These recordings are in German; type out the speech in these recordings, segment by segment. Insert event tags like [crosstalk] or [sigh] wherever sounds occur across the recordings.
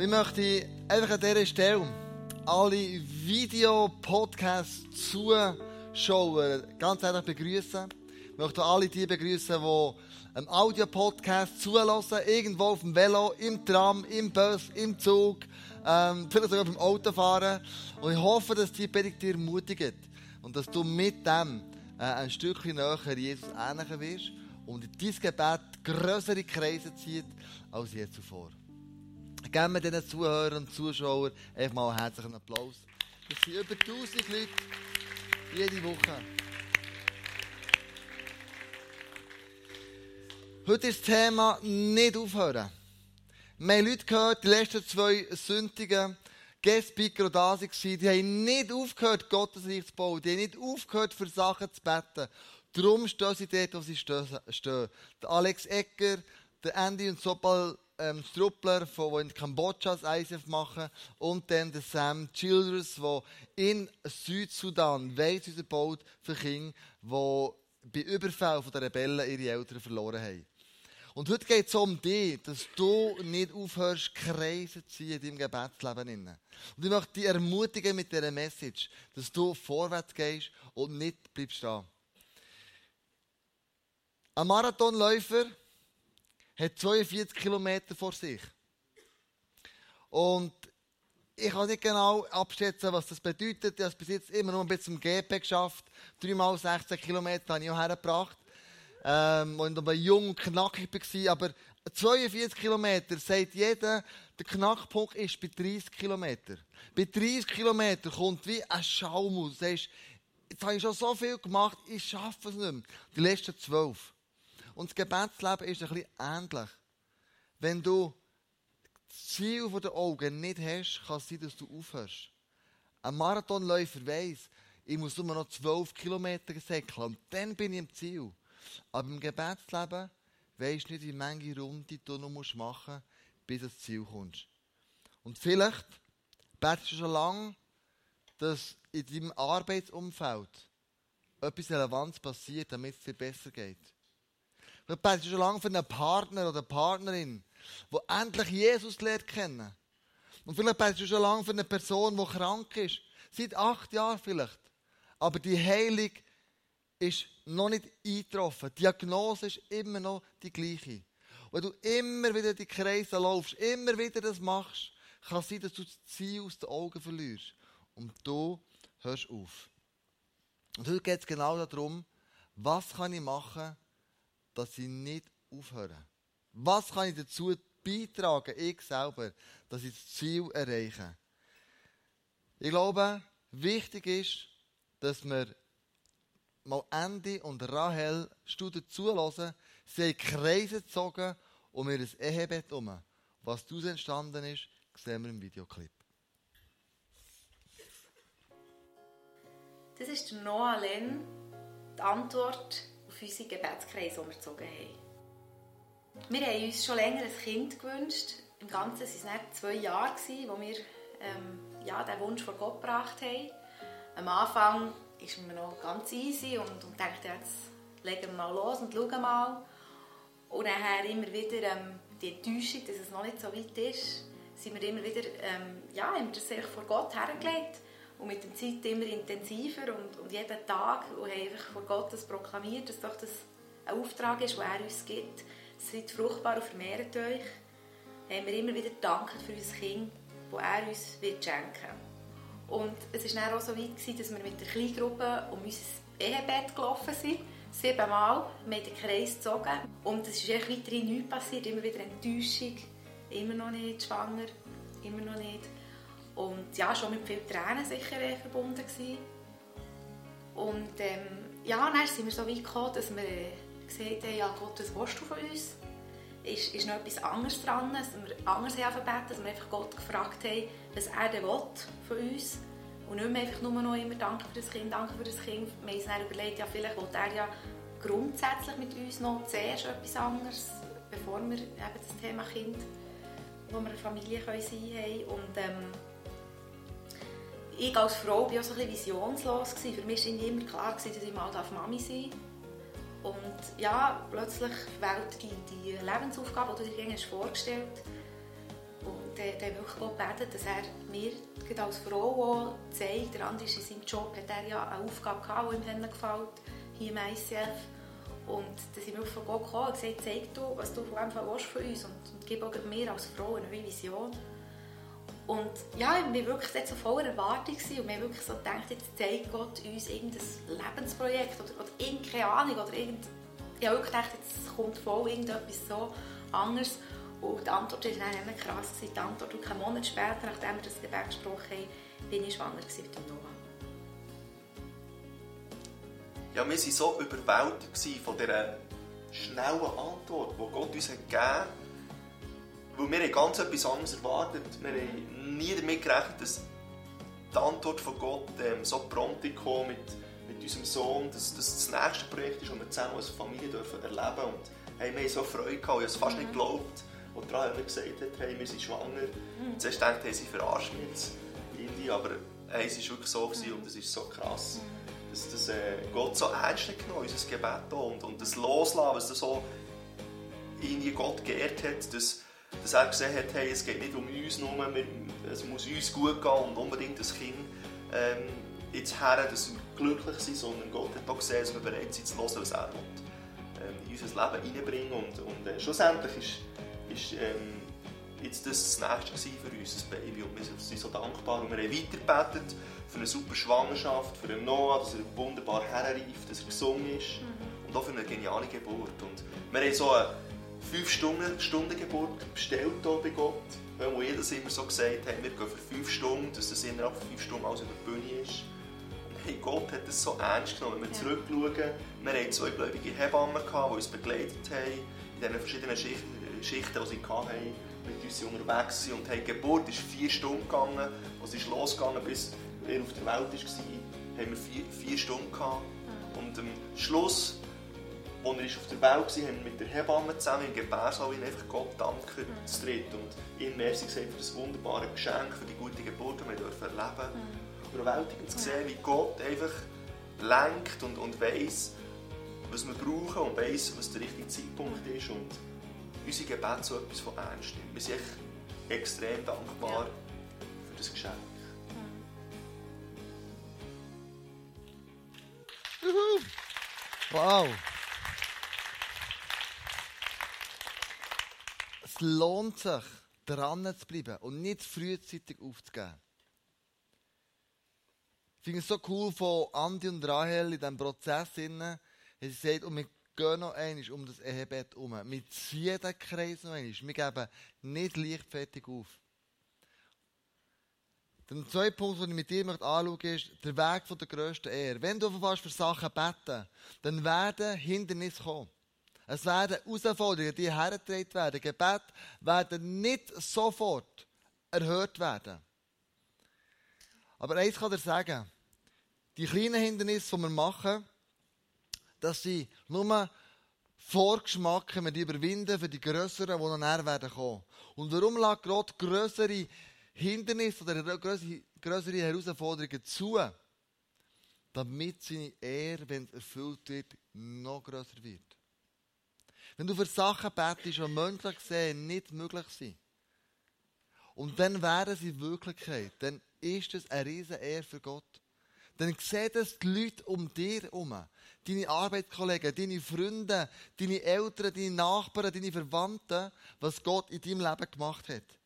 Ich möchte einfach an dieser Stelle alle Video-Podcast-Zuschauer ganz herzlich begrüßen. Ich möchte alle die begrüßen, die einen Audio-Podcast zulassen, irgendwo auf dem Velo, im Tram, im Bus, im Zug, ähm, vielleicht sogar beim Autofahren. Und ich hoffe, dass die Predigt dir ermutigt und dass du mit dem äh, ein Stückchen näher Jesus ähnlicher wirst und in dein Gebet größere Kreise zieht als je zuvor. Geben wir diesen Zuhörern und Zuschauern einfach mal einen herzlichen Applaus. Das sind über 1000 Leute jede Woche. Heute ist das Thema nicht aufhören. Wir haben Leute gehört, die letzten zwei Sündigen, Guest-Speaker und da die haben nicht aufgehört, Gottes Reich zu bauen. Die haben nicht aufgehört, für Sachen zu beten. Darum stehen sie dort, wo sie stehen. Der Alex Ecker, der Andy und Sopal ähm, Struppler, die in Kambodscha das ISF machen, und dann der Sam Childress, der in Südsudan Weizhäuser baut für Kinder, die bei Überfällen der Rebellen ihre Eltern verloren haben. Und heute geht es um dich, dass du nicht aufhörst, Kreise zu ziehen in deinem Gebetsleben. Und ich möchte dich ermutigen mit dieser Message, dass du vorwärts gehst und nicht bleibst stehen. Ein Marathonläufer hat 42 Kilometer vor sich. Und ich kann nicht genau abschätzen, was das bedeutet. Ich habe es bis jetzt immer nur bis zum GP geschafft. Dreimal 16 Kilometer habe ich auch hergebracht ähm, und aber jung und knackig war. Aber 42 Kilometer, sagt jeder, der Knackpunkt ist bei 30 Kilometer. Bei 30 Kilometer kommt wie ein Schaum aus. Sagst, jetzt habe ich schon so viel gemacht, ich schaffe es nicht mehr. Die letzten zwölf. Und das Gebetsleben ist ein bisschen ähnlich. Wenn du das Ziel den Augen nicht hast, kann es sein, dass du aufhörst. Ein Marathonläufer weiss, ich muss nur noch 12 Kilometer säckeln und dann bin ich im Ziel. Aber im Gebetsleben weisst du nicht, wie viele Runde du noch machen musst, bis du ins Ziel kommst. Und vielleicht betest du schon lange, dass in deinem Arbeitsumfeld etwas Relevantes passiert, damit es dir besser geht. Vielleicht betest du schon lange für einen Partner oder eine Partnerin, die endlich Jesus lernt kennen. Und vielleicht betest du schon lange für eine Person, die krank ist. Seit acht Jahren vielleicht. Aber die Heilung ist noch nicht eingetroffen. Die Diagnose ist immer noch die gleiche. Wenn du immer wieder die Kreise laufst, immer wieder das machst, kann es sein, dass du das Ziel aus den Augen verlierst. Und du hörst auf. Und heute geht es genau darum, was kann ich machen, dass ich nicht aufhöre. Was kann ich dazu beitragen, ich selber, dass ich das Ziel erreiche. Ich glaube, wichtig ist, dass wir mal Andy und Rahel Studien zulassen. Sie haben Kreise gezogen um ihr Ehebett herum. Was daraus entstanden ist, sehen wir im Videoclip. Das ist Noah Len, die Antwort auf unsere Gebetskreise, die wir gezogen haben. Wir haben uns schon länger ein Kind gewünscht. Im Ganzen waren es zwei Jahre, wo wir ähm, ja, den Wunsch vor Gott gebracht haben. Am Anfang ist mir noch ganz easy und, und dachte, jetzt legen wir mal los und schauen mal. Und nachher immer wieder ähm, die Enttäuschung, dass es noch nicht so weit ist, sind wir immer wieder, ähm, ja, haben wir das vor Gott hergelegt und mit der Zeit immer intensiver und, und jeden Tag und haben einfach vor Gott das proklamiert, dass doch das ein Auftrag ist, den er uns gibt. Seid fruchtbar und vermehrt euch. Haben wir immer wieder gedankt für unser Kind, das er uns wird schenken. Und es war dann auch so weit, gewesen, dass wir mit der Kleingruppe um unser Ehebett gelaufen sind. Siebenmal. Haben den Kreis gezogen. Und es ist echt weiterhin nichts passiert. Immer wieder Enttäuschung. Immer noch nicht schwanger. Immer noch nicht. Und ja, schon mit vielen Tränen sicher verbunden gewesen. Und ähm, ja, dann sind wir so weit gekommen, dass wir gesagt haben, ja Gott, was willst du von uns? Ist, ist noch etwas anderes dran, dass wir anders haben dass wir einfach Gott gefragt haben, was er denn will von uns und nicht mehr einfach nur noch immer Danke für das Kind, Danke für das Kind. Wir haben uns dann überlegt, ja, vielleicht will er ja grundsätzlich mit uns noch zuerst etwas anderes, bevor wir eben das Thema Kind, wo wir eine Familie können sein können. Ähm, ich als Frau war auch so ein visionslos. Gewesen. Für mich war immer klar, gewesen, dass ich mal Mami sein darf. Und ja, plötzlich wählt die, die Lebensaufgabe, die du dir vorgestellt hast, und dann, wirklich Gott gebeten, dass er mir als Frau zeigt, der andere ist in seinem Job, hat er ja eine Aufgabe gehabt, die ihm gefällt, hier ICF. Und dass ich wirklich von Gott gekommen und gesagt zeig du, was du von von uns und, und gib auch mir als Frau eine neue Vision. Und ja, wir waren wirklich so voller Erwartung und wir haben wirklich so gedacht, jetzt zeigt Gott uns irgendein Lebensprojekt oder, oder irgendeine Ahnung oder irgend... Ich habe wirklich gedacht, jetzt kommt voll irgendetwas so anderes. Und die Antwort war dann krass. Gewesen. Die Antwort, und einen Monat später, nachdem wir das Gebet gesprochen haben, bin ich schwanger mit dem Noah. Ja, wir waren so überwältigt von dieser schnellen Antwort, die Gott uns gegeben hat. Weil wir haben ganz etwas anderes erwartet. Wir haben nie damit gerechnet, dass die Antwort von Gott ähm, so prompt kam mit, mit unserem Sohn, dass, dass das nächste Projekt ist, das wir zusammen als Familie dürfen erleben dürfen. Hey, wir haben so Freude gehabt, ich habe es fast mhm. nicht geglaubt. Und daran haben gesagt hat, hey, wir sind schwanger. Mhm. Zuerst dachte ich, sie verarschen mich jetzt, Indie, aber hey, es war wirklich so gewesen, und es ist so krass, mhm. dass das, äh, Gott so ernst genommen unser Gebet und, und das Loslassen, was das so irgendwie Gott geehrt hat, dass, dass er gesehen hat, hey, es geht nicht um uns nur, wir, es muss uns gut gehen und unbedingt das Kind ähm, jetzt her, dass wir glücklich sind, sondern Gott hat auch gesehen, dass wir bereit sind zu hören, was er will unser Leben reinbringen und, und äh, schlussendlich ist, ist ähm, jetzt das, das Nächste für uns, das Baby und wir sind so dankbar und wir haben weitergebetet für eine super Schwangerschaft, für den Noah, dass er wunderbar herreift, dass er gesungen ist mhm. und auch für eine geniale Geburt und wir haben so eine 5-Stunden-Geburt bestellt hier bei Gott, wo jedes immer so gesagt hat, wir gehen für 5 Stunden, dass das innerhalb von 5 Stunden alles über die Bühne ist hey, Gott hat das so ernst genommen. Wenn wir ja. zurückschauen, wir hatten zwei gläubige Hebammen, die uns begleitet haben, in diesen verschiedenen Schichten, Schichten die sie hatten, mit uns unterwegs waren. Und hey, die Geburt ist vier Stunden gegangen, als ist losgegangen, bis er auf der Welt war, haben wir vier, vier Stunden gehabt. Und am Schluss, als er auf der Welt war, haben wir mit der Hebamme zusammen im Gebärsaal einfach Gott danken mhm. zu dritt. Und ihm merci gesagt für das wunderbare Geschenk, für die gute Geburt, die wir erleben dürfen. Mhm überwältigend zu sehen, wie Gott einfach lenkt und, und weiss, was wir brauchen und weiss, was der richtige Zeitpunkt ist und unsere Gebete so etwas von ernst nimmt. Wir sind echt extrem dankbar ja. für das Geschenk. Mhm. Wow! Es lohnt sich, dran zu bleiben und nicht frühzeitig aufzugeben. Ich finde es so cool von Andi und Rahel in diesem Prozess. Sie sagt, und wir gehen noch einmal um das Ehebett herum. Wir ziehen den Kreis noch einmal. Wir geben nicht leichtfertig auf. Der zweite Punkt, den ich mit dir anschauen möchte, ist der Weg der grössten Ehre. Wenn du für Sachen beten, dann werden Hindernisse kommen. Es werden Herausforderungen, die hergetragen werden. Gebet werden nicht sofort erhört werden. Aber eins kann ich sagen. Die kleinen Hindernisse, die wir machen, dass sie nur Vorgeschmack wir die überwinden für die grösseren, die noch näher werden kommen. Und warum lässt Gott grössere Hindernisse oder grössere Herausforderungen zu? Damit seine Ehre, wenn es erfüllt wird, noch grösser wird. Wenn du für Sachen betest, die menschlich gesehen nicht möglich sind, und dann wären sie Wirklichkeit, dann ist das eine riesige Ehre für Gott. Dann sehen das die Leute um dir herum. Deine Arbeitskollegen, deine Freunde, deine Eltern, deine Nachbarn, deine Verwandten, was Gott in deinem Leben gemacht hat.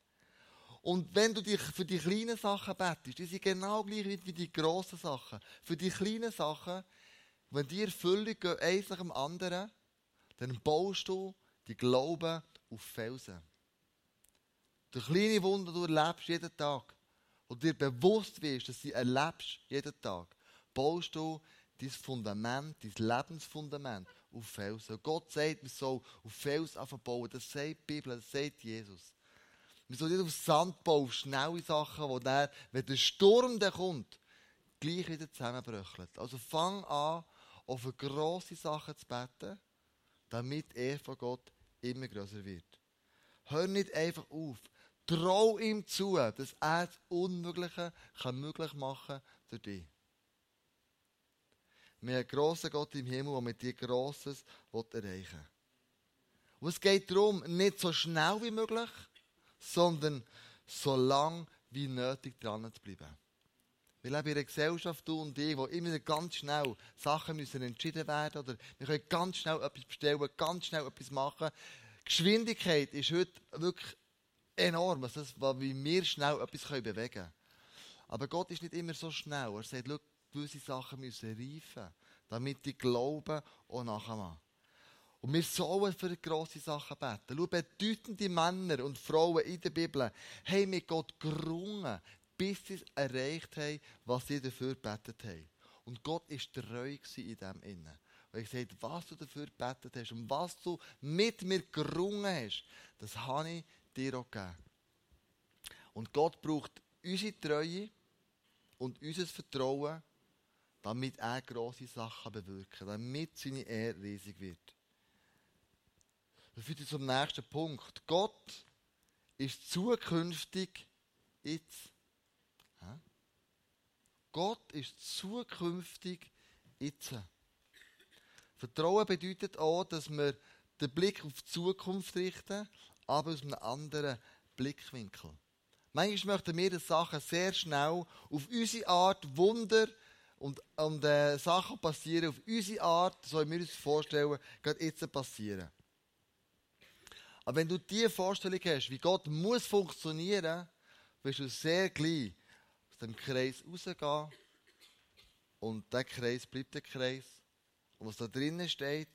Und wenn du dich für die kleinen Sachen betest, die sind genau gleich wie die grossen Sachen. Für die kleinen Sachen, wenn die Erfüllung gehen, eins nach dem anderen, dann baust du die Glauben auf Felsen. Der kleine Wunder, du erlebst jeden Tag und dir bewusst wirst, dass du sie erlebst, jeden Tag, baust du dein Fundament, dein Lebensfundament auf Felsen. Gott sagt, wir sollen auf Fels bauen. Das sagt die Bibel, das sagt Jesus. Wir sollen nicht auf Sand bauen, auf schnelle Sachen, wo dann, wenn der Sturm dann kommt, gleich wieder zusammenbröchelt. Also fang an, auf grosse Sachen zu beten, damit er von Gott immer größer wird. Hör nicht einfach auf. Trau ihm zu, dass er das Unmögliche kann möglich machen durch dich. Wir haben einen grossen Gott im Himmel, der mit dir Grosses erreichen will. Und es geht darum, nicht so schnell wie möglich, sondern so lang wie nötig dran zu bleiben. Wir leben in einer Gesellschaft, du und ich, wo immer ganz schnell Sachen müssen entschieden werden oder wir können ganz schnell etwas bestellen, ganz schnell etwas machen. Geschwindigkeit ist heute wirklich enorm, also das, wie wir schnell etwas bewegen können. Aber Gott ist nicht immer so schnell. Er sagt, gewisse Sachen müssen reifen, damit die Glauben auch nachmachen. Und wir sollen für grosse Sachen beten. Schau, bedeutende Männer und Frauen in der Bibel haben mit Gott gerungen, bis sie erreicht haben, was sie dafür gebetet haben. Und Gott war treu in dem Innen. Und ich gesagt, was du dafür gebetet hast und was du mit mir gerungen hast, das habe ich dir auch gegeben. Und Gott braucht unsere Treue und unser Vertrauen, damit er grosse Sachen bewirken kann, damit seine Ehre riesig wird. Das führt uns zum nächsten Punkt. Gott ist zukünftig jetzt. Gott ist zukünftig jetzt. Vertrauen bedeutet auch, dass wir den Blick auf die Zukunft richten, aber aus einem anderen Blickwinkel. Manchmal möchten wir die Sachen sehr schnell auf unsere Art Wunder und, und äh, Sachen passieren auf unsere Art, so wie wir uns vorstellen, gerade jetzt passieren. Aber wenn du diese Vorstellung hast, wie Gott muss funktionieren, wirst du sehr gleich dem Kreis rausgehen und der Kreis bleibt der Kreis. Und was da drinnen steht,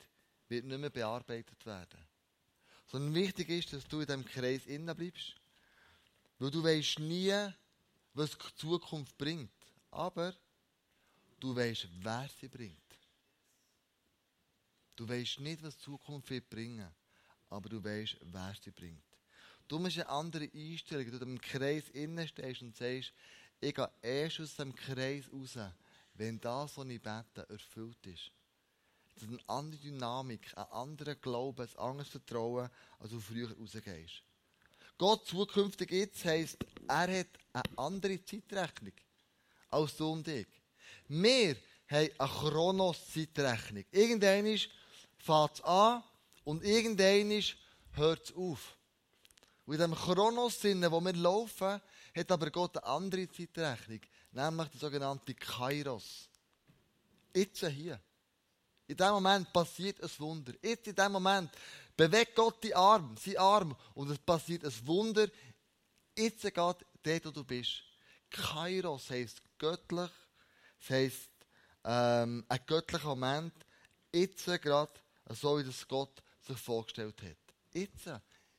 wird nicht mehr bearbeitet werden. Sondern wichtig ist, dass du in diesem Kreis innen bleibst. Weil du weißt nie, was die Zukunft bringt. Aber du weißt, wer sie bringt. Du weißt nicht, was die Zukunft wird bringen aber du weißt, wer sie bringt. Du musst eine andere Einstellung, du im Kreis innen stehst und sagst, ich gehe erst aus dem Kreis raus, wenn das, was ich bete, erfüllt ist. Das ist eine andere Dynamik, ein anderer Glaube, ein anderes Vertrauen, als du früher rausgehst. Gott zukünftig jetzt heisst, er hat eine andere Zeitrechnung als du und ich. Wir haben eine Chronos-Zeitrechnung. Irgendwann fängt es an und irgendwann hört es auf. Und in dem Chronos-Sinne, wo wir laufen, hat aber Gott eine andere Zeitrechnung, nämlich die sogenannte Kairos. Jetzt hier. In dem Moment passiert ein Wunder. Jetzt in dem Moment bewegt Gott die Arm, seinen Arm und es passiert ein Wunder. Jetzt geht dort, wo du bist. Kairos heisst göttlich, das heisst ähm, ein göttlicher Moment. Jetzt gerade, so wie das Gott sich vorgestellt hat. Jetzt,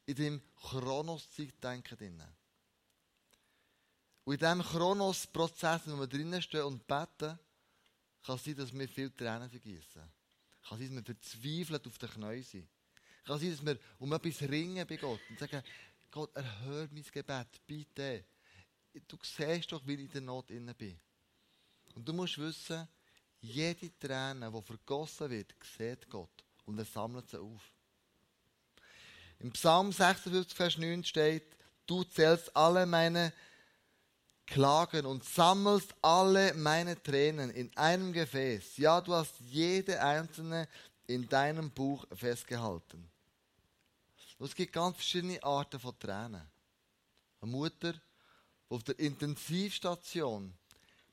in dem Chronos-Zeitdenken drin. Und in diesem Chronos-Prozess, wo wir drinnen stehen und beten, kann es sein, dass wir viel Tränen vergießen. Kann sein, dass wir verzweifelt auf den Knien sind. Kann sein, dass wir um etwas ringen bei Gott und sagen, Gott, erhör mein Gebet, bitte. Du siehst doch, wie ich in der Not inne bin. Und du musst wissen, jede Träne, die vergossen wird, sieht Gott und er sammelt sie auf. Im Psalm 56, Vers 9 steht, du zählst alle meine Klagen und sammelst alle meine Tränen in einem Gefäß. Ja, du hast jede einzelne in deinem Buch festgehalten. es gibt ganz verschiedene Arten von Tränen. Eine Mutter, die auf der Intensivstation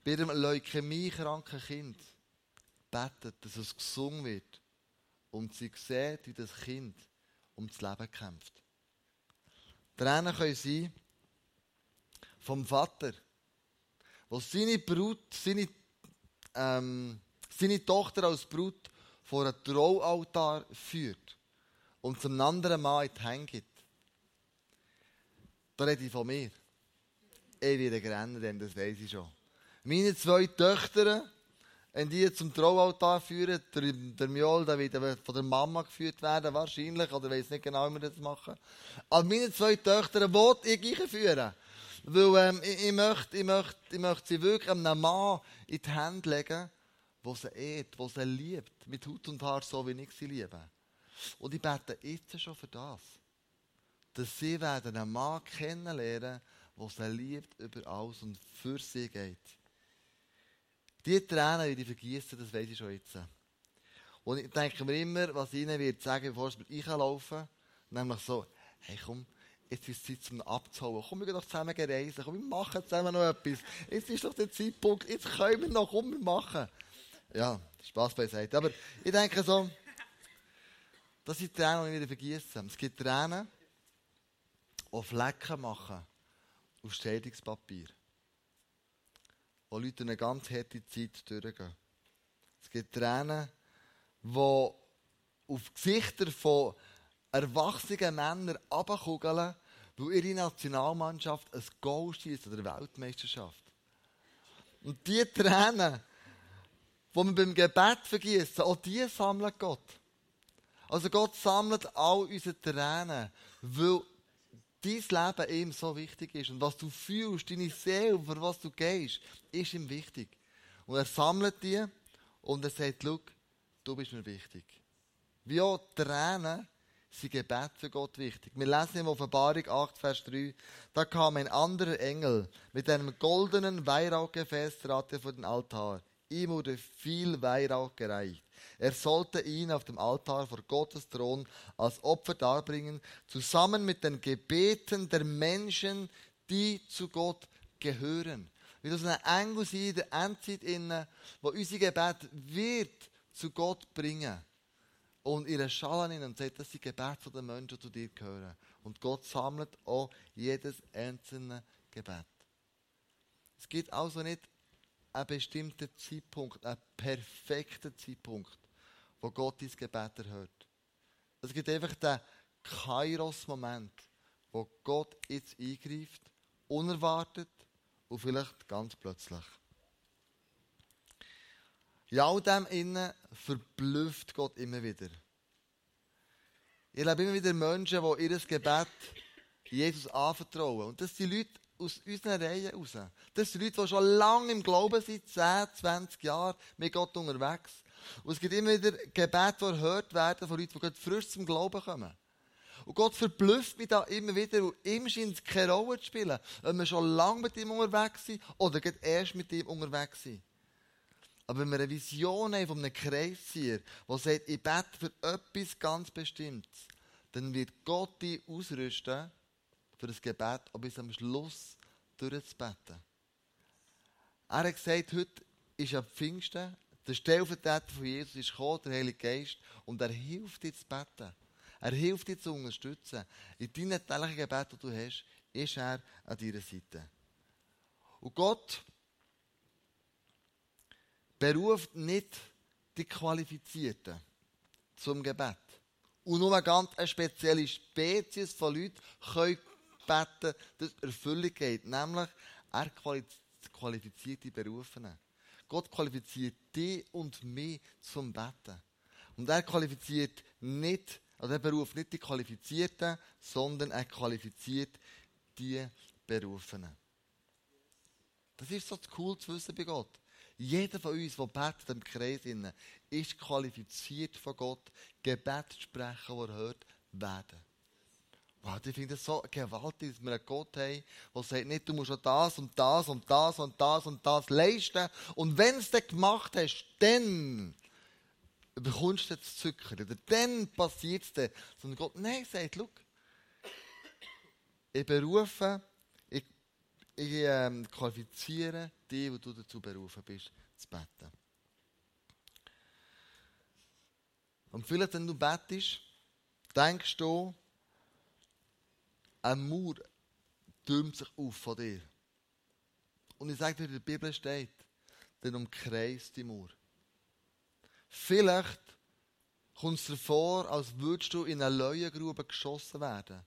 bei einem leukämiekranken Kind betet, dass es gesungen wird. Und sie sieht, wie das Kind um das Leben kämpft. Tränen können sein vom Vater, der seine Brut, seine, ähm, seine Tochter als Brut vor einen Traualtar führt und zum anderen Mann in die Hände gibt. Da rede ich von mir. Ich werde rennen, denn das weiß ich schon. Meine zwei Töchter wenn die zum Traualtar führen, der, der Miol der wird von der Mama geführt werden, wahrscheinlich, oder weiß nicht genau, wie wir das machen. Aber meine zwei Töchter wollte ich führen. Weil ähm, ich, ich, möchte, ich, möchte, ich möchte sie wirklich einem Mann in die Hände legen, der sie ehrt, der sie liebt, mit Haut und Haar, so wie ich sie liebe. Und ich bete jetzt schon für das. Dass sie werden einen Mann kennenlernen, der sie liebt über alles und für sie geht. Die Tränen, die ich vergießen, das weiß ich schon jetzt. Und ich denke mir immer, was ihnen wird sagen, bevor sie mir einlaufen. Nämlich so, hey komm, jetzt ist es Zeit zum Abzuhauen. Komm, wir gehen doch zusammen reisen. Komm, wir machen zusammen noch etwas. Jetzt ist doch der Zeitpunkt, jetzt können wir noch, komm, wir machen. Ja, Spaß beiseite. Aber ich denke so, das sind Tränen, die wir wieder vergießen. Es gibt Tränen, die Flecken machen auf Scheidungspapier. Wo Leute eine ganz harte Zeit durchgehen. Es gibt Tränen, die auf Gesichter von erwachsenen Männern abkugeln, weil ihre Nationalmannschaft ein Goal schießt an der Weltmeisterschaft. Und diese Tränen, die wir beim Gebet vergießen, auch die sammelt Gott. Also Gott sammelt all unsere Tränen, weil dein Leben ihm so wichtig ist. Und was du fühlst, deine Seele, für was du gehst, ist ihm wichtig. Und er sammelt die und er sagt, schau, du bist mir wichtig. Wie auch Tränen sind Gebet für Gott wichtig. Wir lesen in Offenbarung 8, Vers 3, da kam ein anderer Engel mit einem goldenen Weihrauchgefäß, trat vor den Altar. Ihm wurde viel Weihrauch gereicht. Er sollte ihn auf dem Altar vor Gottes Thron als Opfer darbringen, zusammen mit den Gebeten der Menschen, die zu Gott gehören. Wie das ein Engel sein in der Endzeit, innen, wo unser Gebet wird zu Gott bringen und ihre Schalen und sagt, das sind Gebete der Menschen, die zu dir gehören. Und Gott sammelt auch jedes einzelne Gebet. Es gibt also nicht einen bestimmten Zeitpunkt, einen perfekten Zeitpunkt, wo Gott dein Gebet erhört. Es gibt einfach den Kairos-Moment, wo Gott jetzt eingreift, unerwartet und vielleicht ganz plötzlich. In all dem innen verblüfft Gott immer wieder. Ich erlebe immer wieder Menschen, die ihr Gebet Jesus anvertrauen. Und das sind Leute aus unseren Reihen raus. Das sind Leute, die schon lange im Glauben sind, 10, 20 Jahre mit Gott unterwegs. Und es gibt immer wieder Gebete, die erhört werden von Leuten, die gerade frisch zum Glauben kommen. Und Gott verblüfft mich da immer wieder, und ihm scheint keine Rolle zu spielen, ob wir schon lange mit ihm unterwegs sind oder gerade erst mit ihm unterwegs sind. Aber wenn wir eine Vision haben von einem Kreiszieher, der sagt, ich bete für etwas ganz Bestimmtes, dann wird Gott dich ausrüsten für das Gebet, aber bis am Schluss durchzubeten. Er hat gesagt, heute ist am Pfingsten, der Stellvertreter von Jesus ist gekommen, der Heilige Geist, und er hilft dir zu beten. Er hilft dir zu unterstützen. In deinen täglichen Gebeten, die du hast, ist er an deiner Seite. Und Gott beruft nicht die Qualifizierten zum Gebet. Und nur eine ganz spezielle Spezies von Leuten können beten, dass Erfüllung geht. Nämlich, er qualifiziert die Berufenen. Gott qualifiziert dich und mich zum Beten. Und er qualifiziert nicht, also er beruft nicht die Qualifizierten, sondern er qualifiziert die Berufenen. Das ist so cool zu wissen bei Gott. Jeder von uns, der betet im Kreis, ist qualifiziert von Gott, Gebet zu sprechen, das er hört, werden. Wow, ich finde es so gewaltig, dass wir einen Gott haben, der sagt, nicht, du musst schon das und das und das und das und das leisten. Und wenn du es dann gemacht hast, dann bekommst du das Zucker. Oder dann passiert es dann. Sondern Gott, nein, sagt, schau, ich berufe, ich, ähm, qualifiziere die, die du dazu berufen bist, zu beten. Und vielleicht, wenn du betest, denkst du, ein Mauer türmt sich auf von dir. Und ich sage dir, in der Bibel steht, dann umkreist die Mauer. Vielleicht kommt es dir vor, als würdest du in eine Leuengrube geschossen werden.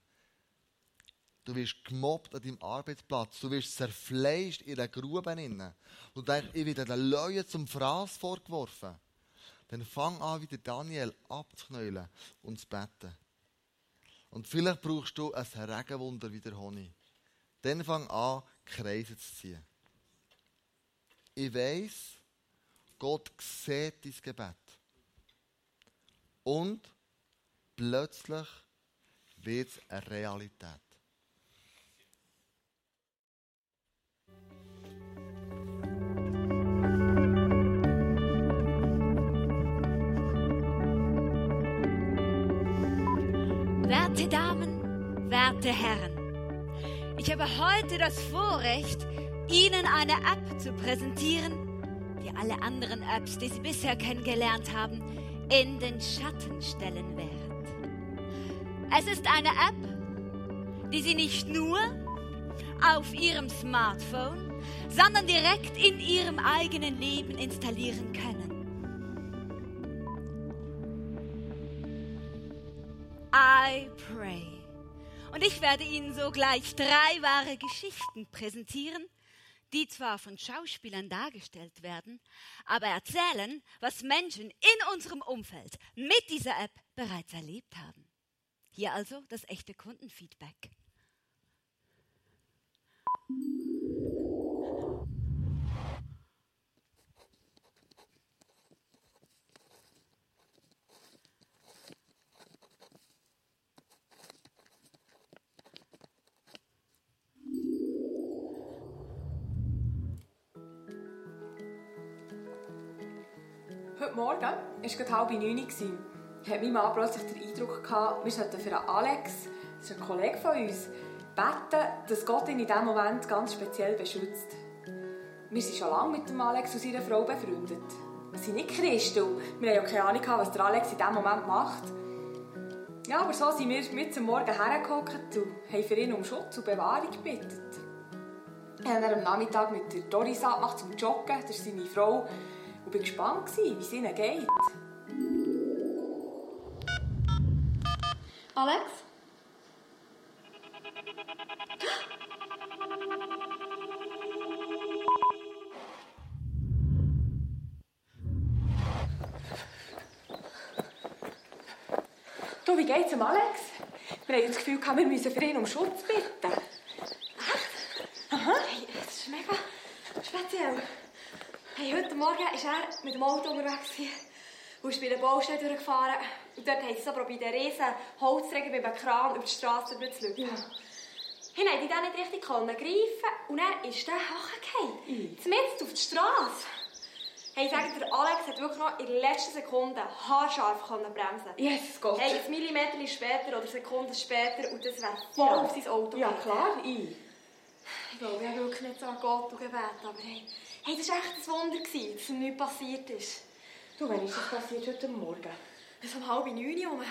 Du wirst gemobbt an deinem Arbeitsplatz. Du wirst zerfleischt in der Grube. Rein. Du denkst, ich werde den Leuen zum Fraß vorgeworfen. Dann fang an, wie der Daniel abzuknäulen und zu beten. Und vielleicht brauchst du ein Regenwunder wie der Honig. Dann fang an, Kreise zu ziehen. Ich weiß, Gott sieht dein Gebet. Und plötzlich wird es eine Realität. Werte Damen, werte Herren, ich habe heute das Vorrecht, Ihnen eine App zu präsentieren, die alle anderen Apps, die Sie bisher kennengelernt haben, in den Schatten stellen wird. Es ist eine App, die Sie nicht nur auf Ihrem Smartphone, sondern direkt in Ihrem eigenen Leben installieren können. Pray. Und ich werde Ihnen sogleich drei wahre Geschichten präsentieren, die zwar von Schauspielern dargestellt werden, aber erzählen, was Menschen in unserem Umfeld mit dieser App bereits erlebt haben. Hier also das echte Kundenfeedback. Heute Morgen war es gerade halb neun. Hat mein Mann plötzlich den Eindruck gehabt, wir sollten für Alex, das ist ein Kollege von uns, beten, dass Gott ihn in diesem Moment ganz speziell beschützt. Wir sind schon lange mit dem Alex und seiner Frau befreundet. Wir sind nicht Christen wir haben ja keine Ahnung, was der Alex in diesem Moment macht. Ja, aber so sind wir mit am Morgen hergehockt und haben für ihn um Schutz und Bewahrung gebeten. Wir haben am Nachmittag mit der Doris abgemacht zum Joggen, das ist seine Frau. Und bin gespannt, wie es ihnen geht. Alex? Du, wie geht's dem Alex? Wir haben das Gefühl, wir müssen für ihn um Schutz bitten. Hey, das ist mega speziell. Hey, heute Morgen war er mit dem Auto unterwegs und ist bei der Baustelle durchgefahren. Und dort haben sie so probiert, einen riesen Holzträger mit einem Kran über die Straße zu lügen. Ja. Hey, nein, die den nicht richtig können greifen und er ist dann hochgefallen. Zumindest auf die Straße. Hey, ich sage dir, Alex hat wirklich noch in der letzten Sekunde haarscharf können bremsen. Jesus Gott. Hey, ein Millimeter später oder Sekunden später und das wäre voll Ja. auf sein Auto Ja, klar, ich. Ich glaube, ich habe wirklich nicht so an Gott gebeten, aber hey, hey, das war echt ein Wunder, dass ihm nichts passiert ist. Du, wann ist das passiert heute Morgen? Es um halb neun Uhr.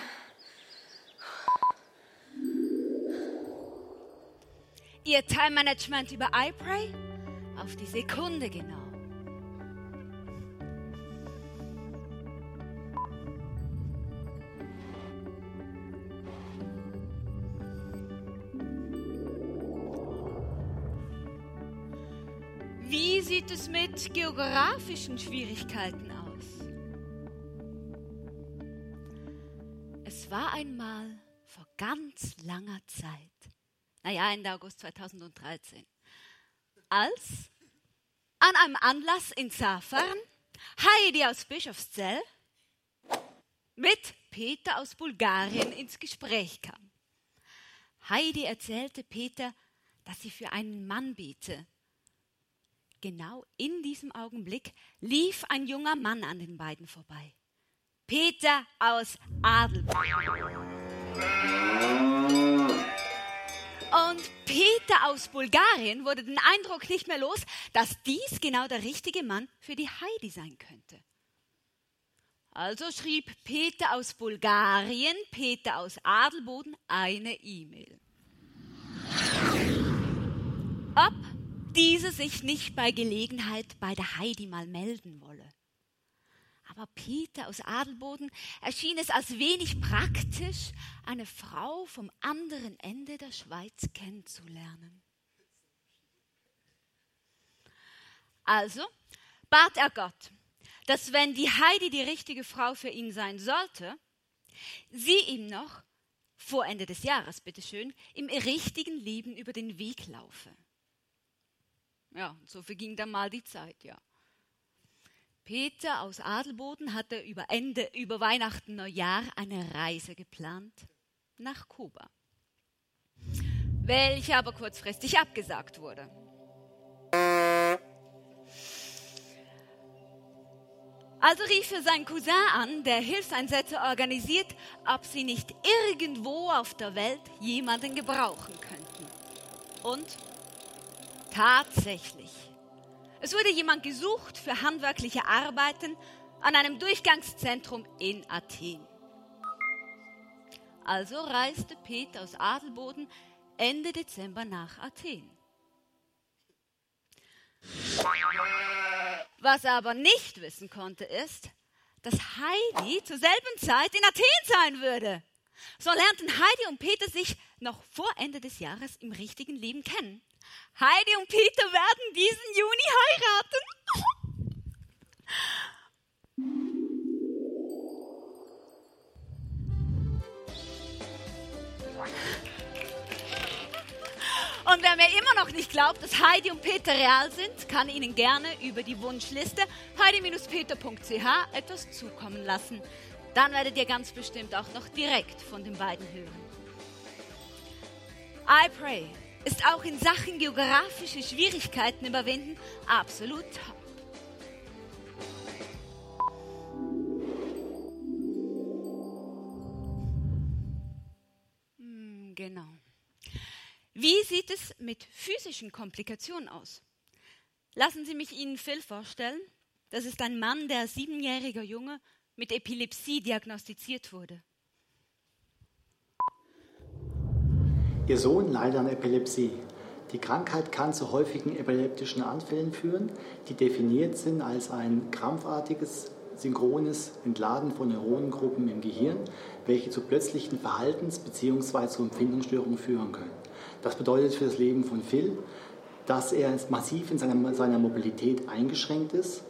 Ihr Time Management über iPray auf die Sekunde genau. Sieht es mit geografischen Schwierigkeiten aus? Es war einmal vor ganz langer Zeit naja, Ende August 2013, als an einem Anlass in Safern Heidi aus Bischofszell mit Peter aus Bulgarien ins Gespräch kam. Heidi erzählte Peter, dass sie für einen Mann bete. Genau in diesem Augenblick lief ein junger Mann an den beiden vorbei. Peter aus Adelburg. Und Peter aus Bulgarien wurde den Eindruck nicht mehr los, dass dies genau der richtige Mann für die Heidi sein könnte. Also schrieb Peter aus Bulgarien, Peter aus Adelboden eine E-Mail. Ob diese sich nicht bei Gelegenheit bei der Heidi mal melden wolle. Aber Peter aus Adelboden erschien es als wenig praktisch, eine Frau vom anderen Ende der Schweiz kennenzulernen. Also bat er Gott, dass wenn die Heidi die richtige Frau für ihn sein sollte, sie ihm noch vor Ende des Jahres, bitteschön, im richtigen Leben über den Weg laufe. Ja, so verging dann mal die Zeit, ja. Peter aus Adelboden hatte über Ende, über Weihnachten, Neujahr eine Reise geplant nach Kuba, welche aber kurzfristig abgesagt wurde. Also rief er seinen Cousin an, der Hilfseinsätze organisiert, ob sie nicht irgendwo auf der Welt jemanden gebrauchen könnten. Und tatsächlich. Es wurde jemand gesucht für handwerkliche Arbeiten an einem Durchgangszentrum in Athen. Also reiste Peter aus Adelboden Ende Dezember nach Athen. Was er aber nicht wissen konnte, ist, dass Heidi zur selben Zeit in Athen sein würde. So lernten Heidi und Peter sich noch vor Ende des Jahres im richtigen Leben kennen. Heidi und Peter werden diesen Juni heiraten. Und wer mir immer noch nicht glaubt, dass Heidi und Peter real sind, kann Ihnen gerne über die Wunschliste heidi-peter.ch etwas zukommen lassen. Dann werdet ihr ganz bestimmt auch noch direkt von den beiden hören. I Pray ist auch in Sachen geografische Schwierigkeiten überwinden absolut top. Hm, genau. Wie sieht es mit physischen Komplikationen aus? Lassen Sie mich Ihnen Phil vorstellen. Das ist ein Mann, der siebenjähriger Junge mit Epilepsie diagnostiziert wurde. Ihr Sohn leidet an Epilepsie. Die Krankheit kann zu häufigen epileptischen Anfällen führen, die definiert sind als ein krampfartiges, synchrones Entladen von Neuronengruppen im Gehirn, welche zu plötzlichen Verhaltens- bzw. zu Empfindungsstörungen führen können. Das bedeutet für das Leben von Phil, dass er massiv in seiner Mobilität eingeschränkt ist,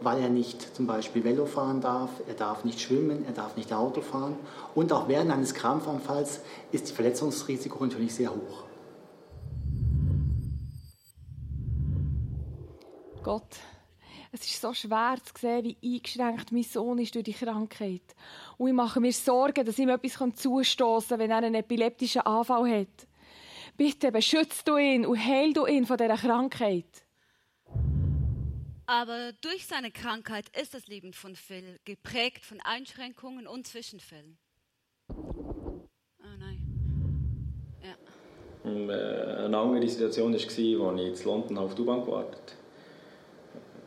weil er nicht zum Beispiel Velo fahren darf, er darf nicht schwimmen, er darf nicht Auto fahren und auch während eines Krampfanfalls ist das Verletzungsrisiko natürlich sehr hoch. Gott, es ist so schwer zu sehen, wie eingeschränkt mein Sohn ist durch die Krankheit. Und ich mache mir Sorgen, dass ihm etwas zustoßen kann, wenn er einen epileptischen Anfall hat. Bitte beschütze du ihn und heil du ihn von dieser Krankheit. Aber durch seine Krankheit ist das Leben von Phil geprägt von Einschränkungen und Zwischenfällen. Oh nein. Ja. Und, äh, eine andere Situation war, als ich in London auf die U-Bahn gewartet habe.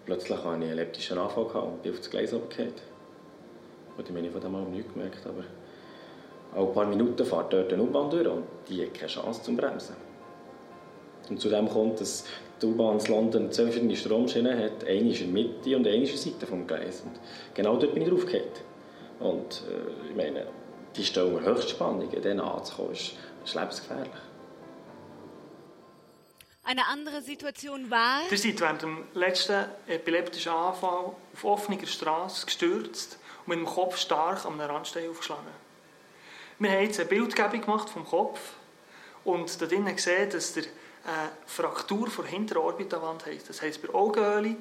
Plötzlich hatte ich einen elliptischen Anfall und bin auf das Gleis runtergefallen. Ich meine, von dem habe nichts gemerkt, aber alle paar Minuten fährt dort eine U-Bahn durch und die hat keine Chance zum Bremsen. Und zudem kommt, dass die U-Bahn in London zwei verschiedene Stromschienen hat. Eine ist in der Mitte und eine ist in der Seite des Gleis. Und genau dort bin ich draufgefallen. Und äh, ich meine, die stellen mir Höchstspannungen, denen anzukommen, ist, ist lebensgefährlich. Eine andere Situation war. Ihr seid während dem letzten epileptischen Anfall auf offener Straße gestürzt und mit dem Kopf stark am Randstein aufgeschlagen. Wir haben jetzt eine Bildgebung gemacht vom Kopf und da drinnen gesehen, dass der eine Fraktur vor hinteren Orbitalwand hat. Das heisst, bei Augenöli,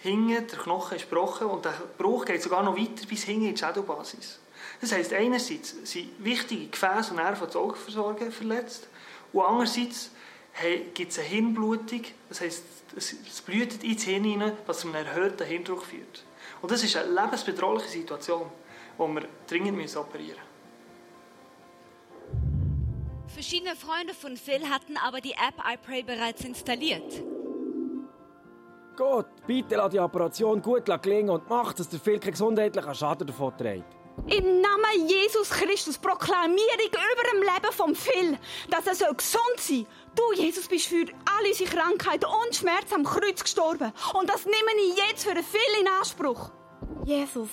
hinten, der Knochen ist gebrochen und der Bruch geht sogar noch weiter bis hinten in die Schädelbasis. Das heisst, einerseits sind wichtige Gefäße und Nerven des Augenversorgen verletzt und andererseits gibt es eine Hirnblutung, das heisst, es blutet ins Hirn hinein, was zu einem erhöhten Hirndruck führt. Und das ist eine lebensbedrohliche Situation, die wir dringend operieren müssen. Verschiedene Freunde von Phil hatten aber die App iPray bereits installiert. Gott, bitte lass die Operation gut gelingen und mach, dass der Phil keinen gesundheitlichen Schaden davon trägt. Im Namen Jesus Christus proklamiere ich über dem Leben vom Phil, dass er soll gesund sein Du, Jesus, bist für alle unsere Krankheiten und Schmerzen am Kreuz gestorben. Und das nehme ich jetzt für den Phil in Anspruch. Jesus,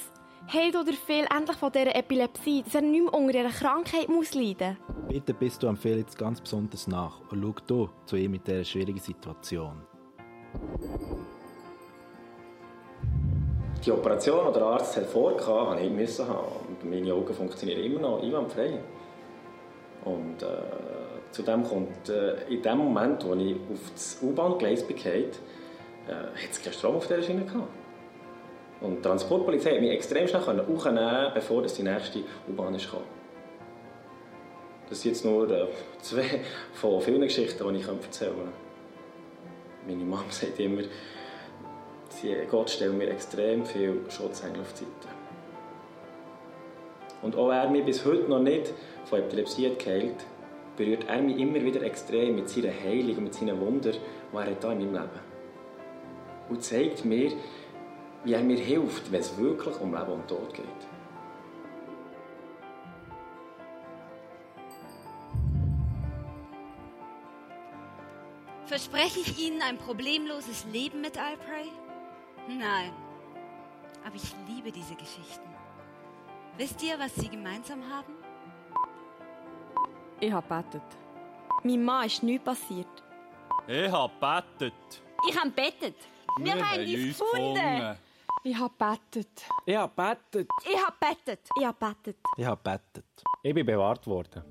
heil du den Phil endlich von dieser Epilepsie, dass er nicht mehr unter dieser Krankheit muss leiden muss. Bitte bist du am Phil jetzt ganz besonders nach und schau du zu ihm mit dieser schwierigen Situation. Die Operation, die der Arzt hat, musste ich haben. Und meine Augen funktionieren immer noch einwandfrei. Und äh, zudem kommt, äh, in dem Moment, wo ich auf das U-Bahn-Gleis bekam, äh, hat es keinen Strom auf dieser Schiene gehabt. Und die Transportpolizei hat mich extrem schnell hochnehmen bevor die nächste U-Bahn kam. Das sind jetzt nur äh, [laughs] zwei von vielen Geschichten, die ich erzählen kann. Meine Mama sagt immer, Gott stellt mir extrem viel Schutzengel auf die Seite. Und auch er mich bis heute noch nicht von Epilepsie hat geheilt, berührt er mich immer wieder extrem mit seiner Heilung und mit seinen Wundern, die er hat in meinem Leben Und zeigt mir, wie er mir hilft, wenn es wirklich um Leben und Tod geht. Verspreche ich Ihnen ein problemloses Leben mit Alpray? Nein. Aber ich liebe diese Geschichten. Wisst ihr, was sie gemeinsam haben? Ich habe bettet. Meinem Mann ist nichts passiert. Ich habe bettet. Ich habe bettet. Wir, haben uns gefunden. Ich habe bettet. Ich habe bettet. Ich habe bettet. Ich habe bettet. Ich habe bettet. Ich bin bewahrt worden.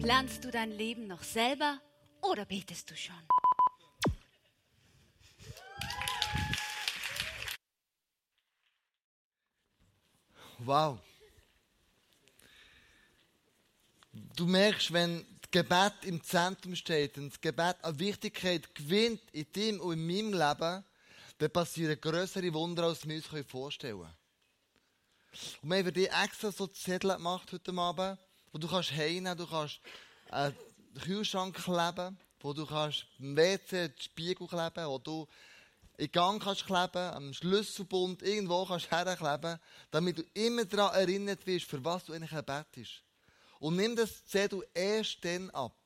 Planst du dein Leben noch selber oder betest du schon? Wow. Du merkst, wenn das Gebet im Zentrum steht und das Gebet an Wichtigkeit gewinnt in deinem und in meinem Leben, dann passieren größere Wunder, als wir uns vorstellen können. Und wir haben für dich extra so Zettel gemacht heute Abend, wo du kannst heimnehmen, du kannst einen Kühlschrank kleben, wo du kannst im WC den Spiegel kleben, wo du in Gang kannst kleben, am Schlüsselbund irgendwo kannst herkleben, damit du immer daran erinnert wirst, für was du eigentlich betest. Und nimm das Zettel erst dann ab,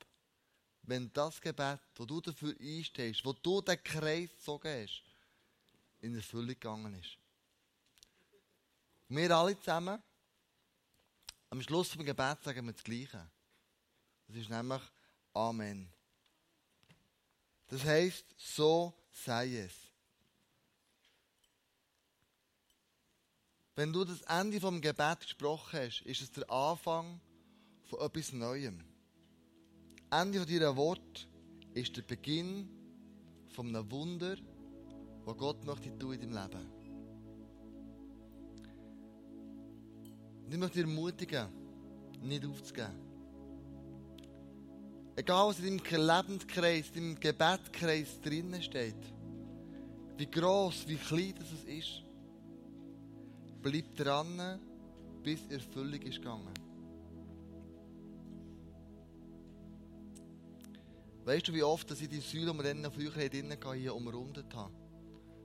wenn das Gebet, wo du dafür einstehst, wo du den Kreis gezogen hast, in Erfüllung gegangen ist. Wir alle zusammen, am Schluss des Gebets sagen wir das Gleiche. Das ist nämlich Amen. Das heißt, so sei es. Wenn du das Ende vom Gebet gesprochen hast, ist es der Anfang von etwas Neuem. Ende von deiner Wort ist der Beginn von einem Wunder, das Gott möchte tun in deinem Leben. Und ich möchte dich ermutigen, nicht aufzugeben. Egal, was in deinem Lebenskreis, in deinem Gebetskreis drinnen steht, wie groß, wie klein das ist, bleib dran, bis Erfüllung ist gegangen. Weißt du, wie oft dass ich die Säule, die wir dann früher drinnen hier umrundet haben?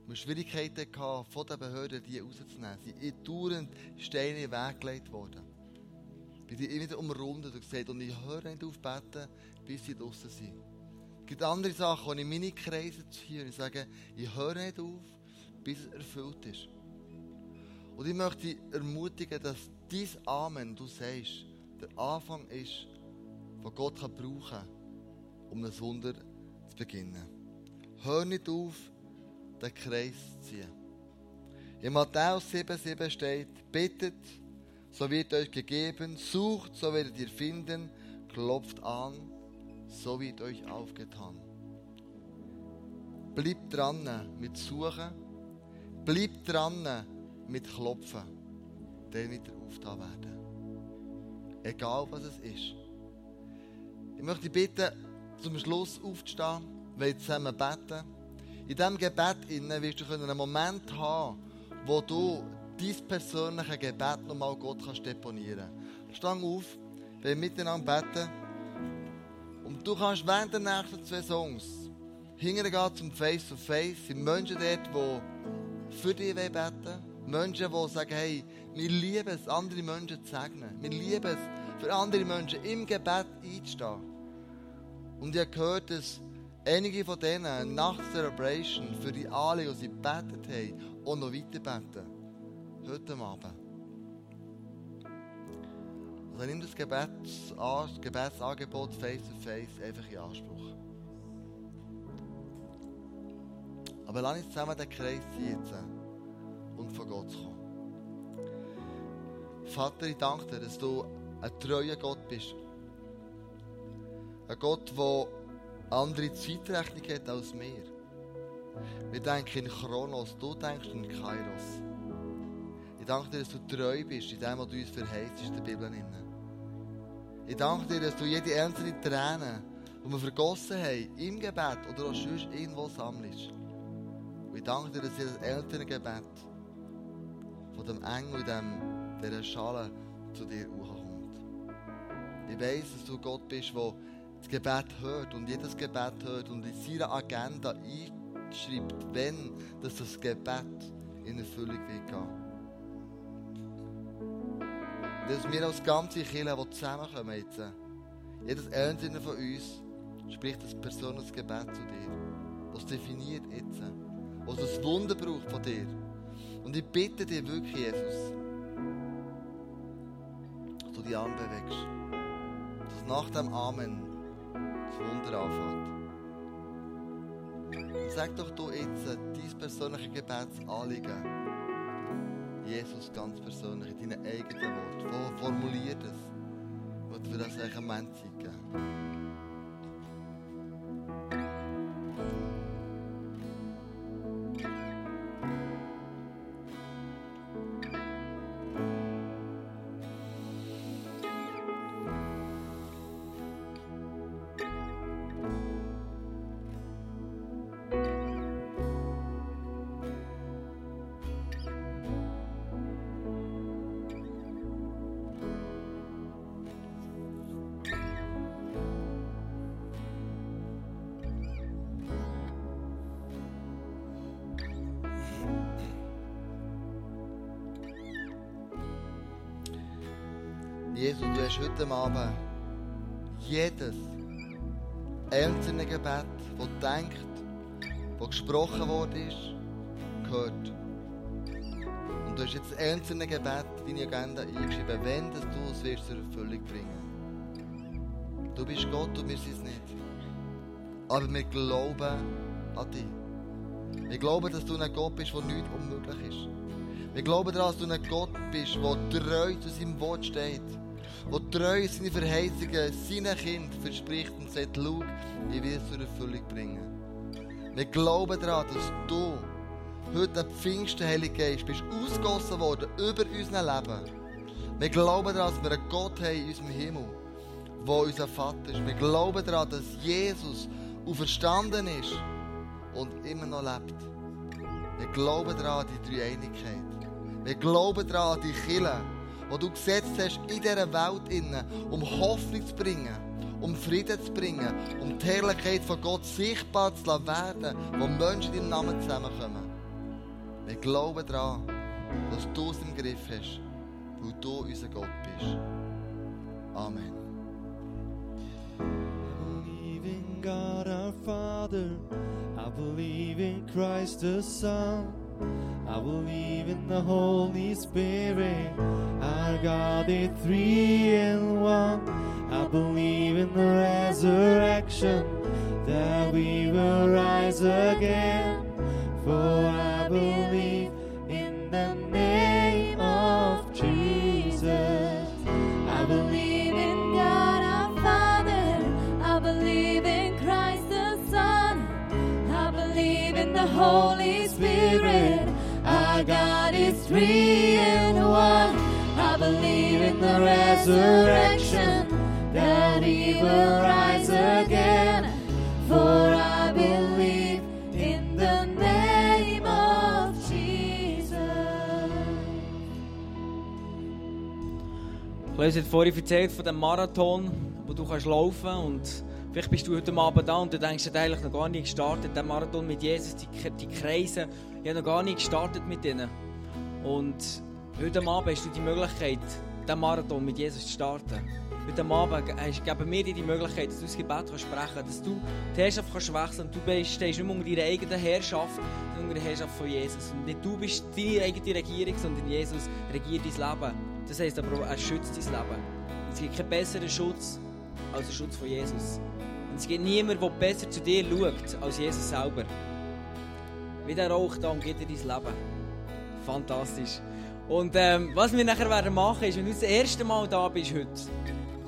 Wir Schwierigkeiten hatten, von den Behörden die rauszunehmen. Sie sind dauernd Steine weggelegt worden. Bin die immer wieder umrundet und gesagt, und ich höre nicht auf beten, bis sie draußen sind. Es gibt andere Sachen, die ich meine Kreise ziehe und ich sage, ich höre nicht auf, bis es erfüllt ist. Und ich möchte dich ermutigen, dass dies Amen, du sagst, der Anfang ist, was Gott kann brauchen kann, um das Wunder zu beginnen. Hör nicht auf, den Kreis ziehen. In Matthäus 7,7 steht, bittet, so wird euch gegeben, sucht, so werdet ihr finden, klopft an, so wird euch aufgetan. Bleibt dran mit Suchen, bleibt dran mit Klopfen, dann wird er aufgetan werden. Egal was es ist. Ich möchte bitten, zum Schluss aufzustehen, weil zusammen beten. In diesem Gebet wirst du einen Moment haben, wo du dein persönliche Gebet nochmal Gott kannst deponieren kannst. Stang auf, wir miteinander beten. Und du kannst während der nächsten zwei Songs hingehen zum Face-to-Face. Es sind Menschen dort, die für dich beten wollen. Menschen, die sagen, hey, wir lieben es, andere Menschen zu segnen. Wir lieben es, für andere Menschen im Gebet einzustehen. Und ich habe gehört, dass einige von denen nach der Celebration für die Anliegen, die sie gebetet haben, auch noch weiter beten. Heute Abend. Also nimm das, Gebets, Gebetsangebot face to face einfach in Anspruch. Aber lass uns zusammen den Kreis ziehen und von Gott kommen. Vater, ich danke dir, dass du ein treuer Gott bist. Ein Gott, der andere Zeitrechnung hat als wir. Wir denken in Chronos, du denkst in Kairos. Ich danke dir, dass du treu bist in dem, was du uns verheißt in der Bibel. Ich danke dir, dass du jede einzelne Träne die wir vergossen haben, im Gebet oder auch sonst irgendwo sammelst. Und ich danke dir, dass jedes Elterngebet von dem Engel in dem, dieser Schale zu dir hochkommt. Ich weiss, dass du Gott bist, der das Gebet hört und jedes Gebet hört und in seiner Agenda einschreibt, wenn dass das Gebet in Erfüllung wird gehen. Dass wir als ganze Kirche, die zusammenkommen jetzt, jedes Einzelne von uns spricht ein persönliches Gebet zu dir, was definiert jetzt, was das Wunder braucht von dir. Und ich bitte dich wirklich, Jesus, dass du die Arme bewegst, dass nach dem Amen das Wunder anfängt. Sag doch du jetzt dein persönliche Gebetsanliegen. Jesus ganz persönlich in deinen eigenen Worten. Formulier das. Und für das eigentlich ein Moment zeigen. Jesus, du hast heute Abend jedes einzelne Gebet, das denkt, das gesprochen worden ist, gehört. Und du hast jetzt einzelne Gebet deine Agenda eingeschrieben, wenn das du es wirst zur Erfüllung bringen. Du bist Gott und wir sind es nicht. Aber wir glauben an dich. Wir glauben, dass du ein Gott bist, der nichts unmöglich ist. Wir glauben daran, dass du ein Gott bist, der treu zu seinem Wort steht der treu seine Verheißungen seinen Kind verspricht und sagt, schau, ich will es zur Erfüllung bringen. Wir glauben daran, dass du heute am Pfingsten, Heilige Geist, bist ausgossen worden über unser Leben. Wir glauben daran, dass wir einen Gott haben in unserem Himmel, der unser Vater ist. Wir glauben daran, dass Jesus auferstanden ist und immer noch lebt. Wir glauben daran die Dreieinigkeit. Wir glauben daran die Kirche wo du gesetzt hast in dieser Welt, um Hoffnung zu bringen, um Frieden zu bringen, um die Herrlichkeit von Gott sichtbar zu werden, wo Menschen in deinem Namen zusammenkommen. Wir glauben daran, dass du es im Griff hast, weil du unser Gott bist. Amen. God our Father, I believe in Christ the Son. I believe in the Holy Spirit, our God is three in one. I believe in the resurrection, that we will rise again. For I believe in the name of Jesus. I believe in God our Father. I believe in Christ the Son. I believe in the Holy three in one. I believe in the resurrection that He will rise again. For I believe in the name of Jesus. Klaus hat vorhin erzählt von dem Marathon, wo du kannst laufen kannst. Vielleicht bist du heute Abend da und du denkst, hast eigentlich noch gar nicht gestartet, der Marathon mit Jesus, die, die Kreise. Ich habe noch gar nicht gestartet mit ihnen. Und heute Abend hast du die Möglichkeit, diesen Marathon mit Jesus zu starten. Heute Abend geben wir dir die Möglichkeit, dass du das Gebet sprechen kannst, dass du die Herrschaft kannst wechseln kannst. Du stehst nicht mehr unter deiner eigenen Herrschaft, sondern unter der Herrschaft von Jesus. Und nicht du bist deine eigene Regierung, sondern Jesus regiert dein Leben. Das heisst aber auch, er schützt dein Leben. Es gibt keinen besseren Schutz als der Schutz von Jesus. Und es gibt niemanden, der besser zu dir schaut als Jesus selber. Wie der Rauch da umgeht dir dein Leben. Fantastisch. Und ähm, was wir nachher werden machen, ist, wenn du das erste Mal da bist heute,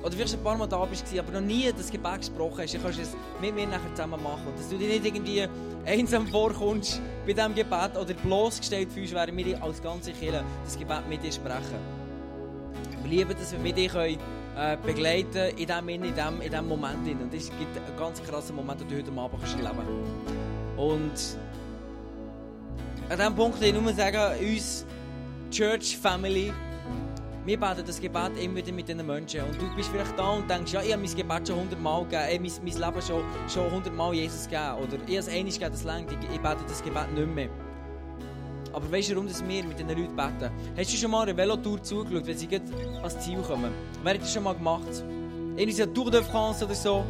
oder vielleicht ein paar Mal da bist, aber noch nie das Gebet gesprochen hast, dann kannst du es mit mir nachher zusammen machen. Und dass du dich nicht irgendwie einsam vorkommst bei diesem Gebet oder bloßgestellt fühlst, während wir als ganze Kirche das Gebet mit dir sprechen. Wir lieben dass wir mit dir können äh, begleiten in dem, in dem, in dem Moment. Und es gibt einen ganz krassen Moment, den du heute Abend erleben kannst. Und an diesem Punkt will ich nur sagen, uns Church Family, wir beten das Gebet immer wieder mit diesen Menschen. Und du bist vielleicht da und denkst, ja, ich habe mein Gebet schon 100 Mal gegeben, äh, mein, mein Leben schon, schon 100 Mal Jesus gegeben. Oder ich habe es einmal gegeben, das längt, ich, ich bete das Gebet nicht mehr. Aber weißt du, warum wir mit diesen Leuten beten? Hast du schon mal eine Velotour zugeschaut, wenn sie ans Ziel kommen? Wer hat das schon mal gemacht? In so Tour de France oder so?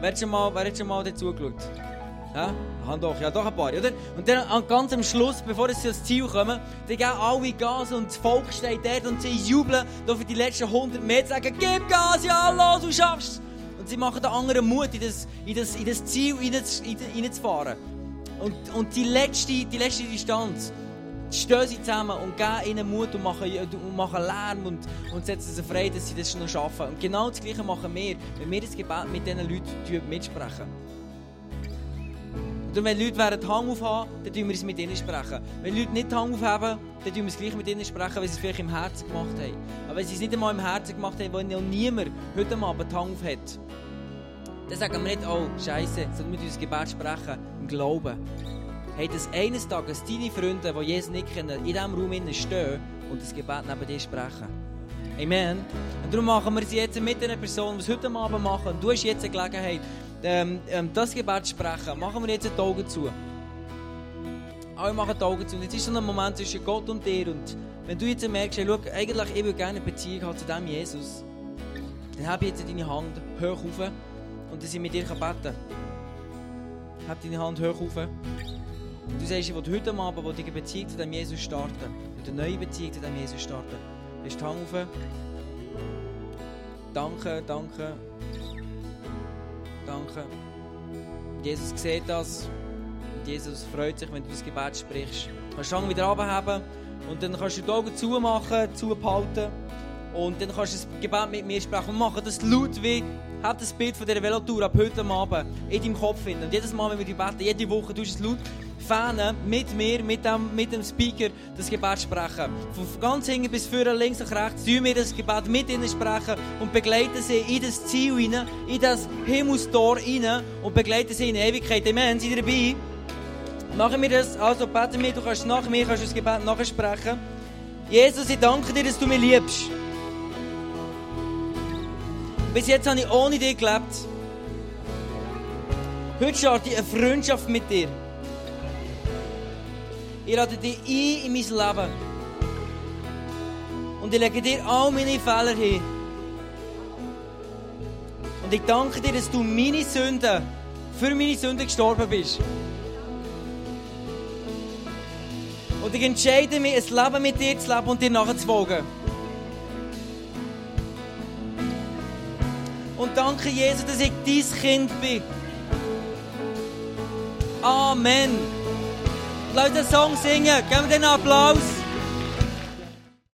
Wer hat schon mal, wer hat schon mal dazu geschaut? Ja? Hand doch, ja doch ein paar, oder? Und dann an ganz am Schluss, bevor sie ans Ziel kommen, dann geben alle Gas und das Volk steht dort und sie jubeln da für die letzten 100 Meter, sagen, gib Gas, ja, los, du schaffst Und sie machen den anderen Mut, in das, in das, in das Ziel reinzufahren. Und, und die, letzte, die letzte Distanz, stehen sie zusammen und geben ihnen Mut und machen, und machen Lärm und, und setzen sie frei, dass sie das noch schaffen. Und genau das Gleiche machen wir, wenn wir das Gebet mit diesen Leuten mitsprechen. Und wenn Leute während Hang aufhaben, dann tun wir es mit ihnen sprechen. Wenn Leute nicht Hang aufhaben, dann tun wir es gleich mit ihnen sprechen, weil sie es vielleicht im Herzen gemacht haben. Aber wenn sie es nicht einmal im Herzen gemacht haben, weil noch niemand heute Abend Hang auf hat, dann sagen wir nicht, oh, Scheiße, sondern wir das Gebet sprechen, im Glauben. Hey, dass eines Tages deine Freunde, die Jesus nicht kennen, in diesem Raum stehen und das Gebet neben dir sprechen. Amen. Und darum machen wir es jetzt mit einer Person, die es heute Abend machen. Und du hast jetzt eine Gelegenheit, ähm, ähm, das Gebet sprechen, machen wir jetzt die Augen zu. Alle machen die Augen zu. Und jetzt ist so ein Moment zwischen Gott und dir. Und wenn du jetzt merkst, hey, schau, eigentlich ich will gerne eine Beziehung haben zu dem Jesus, dann ich jetzt deine Hand hoch auf und dass ich mit dir beten kann. Hab deine Hand hoch auf. Und du sagst, ich will heute Abend will eine Beziehung zu dem Jesus starten. eine neue Beziehung zu dem Jesus starten. Hast die Hand auf. Danke, danke. Danke. Jesus sieht das. Und Jesus freut sich, wenn du das Gebet sprichst. Du kannst die wieder abheben und dann kannst du die Augen zumachen, zubehalten. Und dann kannst du das Gebet mit mir sprechen. Und machen das laut wie, hab das Bild von dieser Velotour ab heute Abend in deinem Kopf finden. Und jedes Mal, wenn wir die beten, jede Woche tust du es laut Fahnen mit mir, mit dem, mit dem Speaker, das Gebet sprechen. Von ganz hinten bis vorne, links und rechts, tun wir das Gebet mit ihnen sprechen und begleiten sie in das Ziel hinein, in das Himmelstor hinein und begleiten sie in Ewigkeit. Amen. Seid ihr dabei? Machen wir das, also beten wir, du kannst nach mir kannst das Gebet nachsprechen. Jesus, ich danke dir, dass du mich liebst. Bis jetzt habe ich ohne dich gelebt. Heute starte ich eine Freundschaft mit dir. Ich lade dich ein in mein Leben. Und ich lege dir all meine Fehler hin. Und ich danke dir, dass du meine Sünden, für meine Sünden gestorben bist. Und ich entscheide mich, ein Leben mit dir zu leben und dir nachzufolgen. Und danke, Jesus, dass ich dein Kind bin. Amen. Lass den Song singen. Geben wir den Applaus.